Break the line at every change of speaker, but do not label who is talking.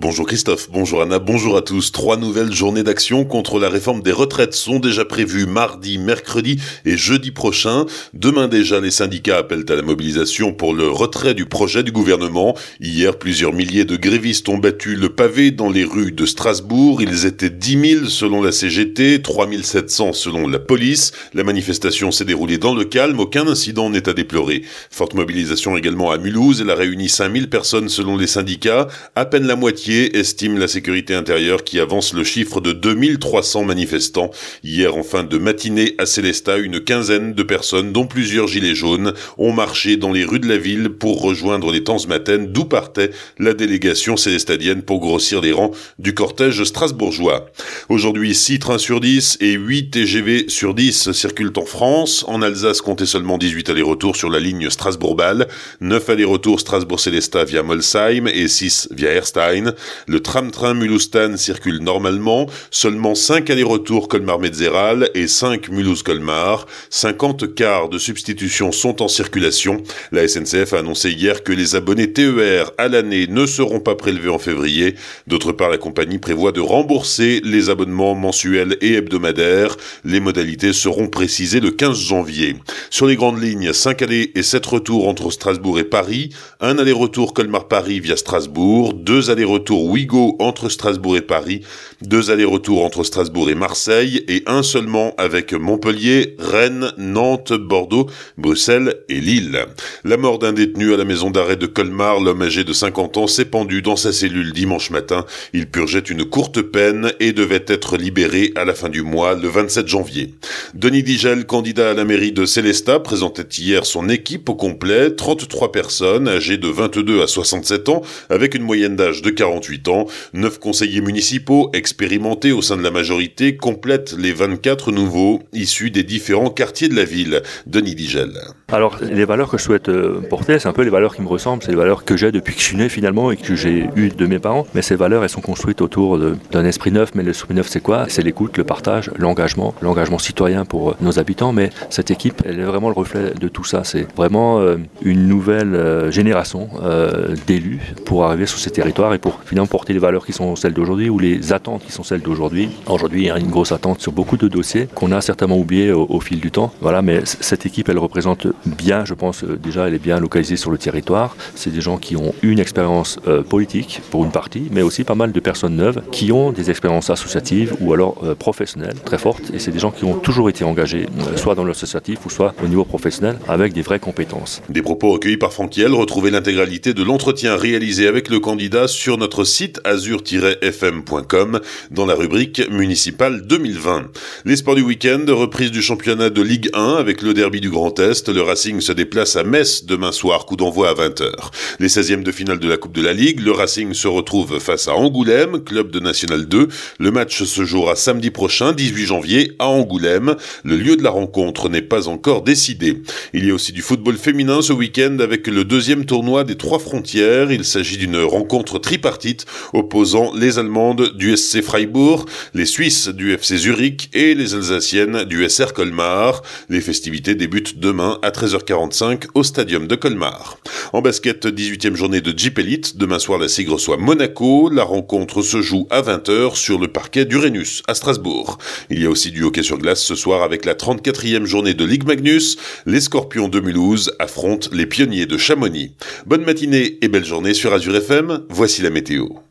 Bonjour Christophe, bonjour Anna, bonjour à tous. Trois nouvelles journées d'action contre la réforme des retraites sont déjà prévues mardi, mercredi et jeudi prochain. Demain déjà, les syndicats appellent à la mobilisation pour le retrait du projet du gouvernement. Hier, plusieurs milliers de grévistes ont battu le pavé dans les rues de Strasbourg. Ils étaient 10 000 selon la CGT, 3 700 selon la police. La manifestation s'est déroulée dans le calme, aucun incident n'est à déplorer. Forte mobilisation également à Mulhouse, elle a réuni 5 000 personnes selon les syndicats. À peine la moitié estime la sécurité intérieure qui avance le chiffre de 2300 manifestants. Hier, en fin de matinée, à Célestat, une quinzaine de personnes, dont plusieurs gilets jaunes, ont marché dans les rues de la ville pour rejoindre les Tanzmatten, d'où partait la délégation célestadienne pour grossir les rangs du cortège strasbourgeois. Aujourd'hui, 6 trains sur 10 et 8 TGV sur 10 circulent en France. En Alsace, comptez seulement 18 allers-retours sur la ligne Strasbourg-Bâle, 9 allers-retours Strasbourg-Célestat via Molsheim et 6 via Erstein. Le tram-train Mulhouse-Tann circule normalement, seulement 5 allers-retours Colmar-Metzeral et 5 Mulhouse-Colmar. 50 cars de substitution sont en circulation. La SNCF a annoncé hier que les abonnés TER à l'année ne seront pas prélevés en février. D'autre part, la compagnie prévoit de rembourser les abonnements mensuels et hebdomadaires. Les modalités seront précisées le 15 janvier. Sur les grandes lignes, 5 allers et 7 retours entre Strasbourg et Paris, un aller-retour Colmar-Paris via Strasbourg, deux allers-retours tour Ouigo entre Strasbourg et Paris, deux allers-retours entre Strasbourg et Marseille et un seulement avec Montpellier, Rennes, Nantes, Bordeaux, Bruxelles et Lille. La mort d'un détenu à la maison d'arrêt de Colmar, l'homme âgé de 50 ans s'est pendu dans sa cellule dimanche matin. Il purgeait une courte peine et devait être libéré à la fin du mois, le 27 janvier. Denis Digel, candidat à la mairie de Célestat, présentait hier son équipe au complet, 33 personnes âgées de 22 à 67 ans, avec une moyenne d'âge de 40 ans. Neuf conseillers municipaux expérimentés au sein de la majorité complètent les 24 nouveaux issus des différents quartiers de la ville. Denis Digel.
Alors, les valeurs que je souhaite euh, porter, c'est un peu les valeurs qui me ressemblent, c'est les valeurs que j'ai depuis que je suis né finalement et que j'ai eues de mes parents. Mais ces valeurs, elles sont construites autour d'un esprit neuf. Mais l'esprit neuf, c'est quoi? C'est l'écoute, le partage, l'engagement, l'engagement citoyen pour euh, nos habitants. Mais cette équipe, elle est vraiment le reflet de tout ça. C'est vraiment euh, une nouvelle génération d'élus pour arriver sur ces territoires et pour finalement porter les valeurs qui sont celles d'aujourd'hui ou les attentes qui sont celles d'aujourd'hui. Aujourd'hui, il y a une grosse attente sur beaucoup de dossiers qu'on a certainement oubliés au, fil du temps. Voilà, mais cette équipe, elle représente bien, je pense euh, déjà, elle est bien localisée sur le territoire. C'est des gens qui ont une expérience euh, politique pour une partie, mais aussi pas mal de personnes neuves qui ont des expériences associatives ou alors euh, professionnelles très fortes. Et c'est des gens qui ont toujours été engagés, soit dans l'associatif ou soit au niveau professionnel, avec des vraies compétences.
Des propos recueillis par Franquiel, retrouvez l'intégralité de l'entretien réalisé avec le candidat sur notre site azur-fm.com dans la rubrique municipale 2020. Les sports du week-end, reprise du championnat de Ligue 1 avec le derby du Grand Est, le Racing se déplace à Metz demain soir, coup d'envoi à 20h. Les 16e de finale de la Coupe de la Ligue, le Racing se retrouve face à Angoulême, club de National 2. Le match se jouera samedi prochain, 18 janvier, à Angoulême. Le lieu de la rencontre n'est pas encore décidé. Il y a aussi du football féminin ce week-end avec le deuxième tournoi des trois frontières. Il s'agit d'une rencontre tripartite opposant les Allemandes du SC Freiburg, les Suisses du FC Zurich et les Alsaciennes du SR Colmar. Les festivités débutent demain à 13h45 au stadium de Colmar. En basket, 18e journée de Jeep Elite. Demain soir, la SIG reçoit Monaco. La rencontre se joue à 20h sur le parquet d'Uranus à Strasbourg. Il y a aussi du hockey sur glace ce soir avec la 34e journée de Ligue Magnus. Les Scorpions de Mulhouse affrontent les pionniers de Chamonix. Bonne matinée et belle journée sur Azure FM. Voici la météo. refletiu.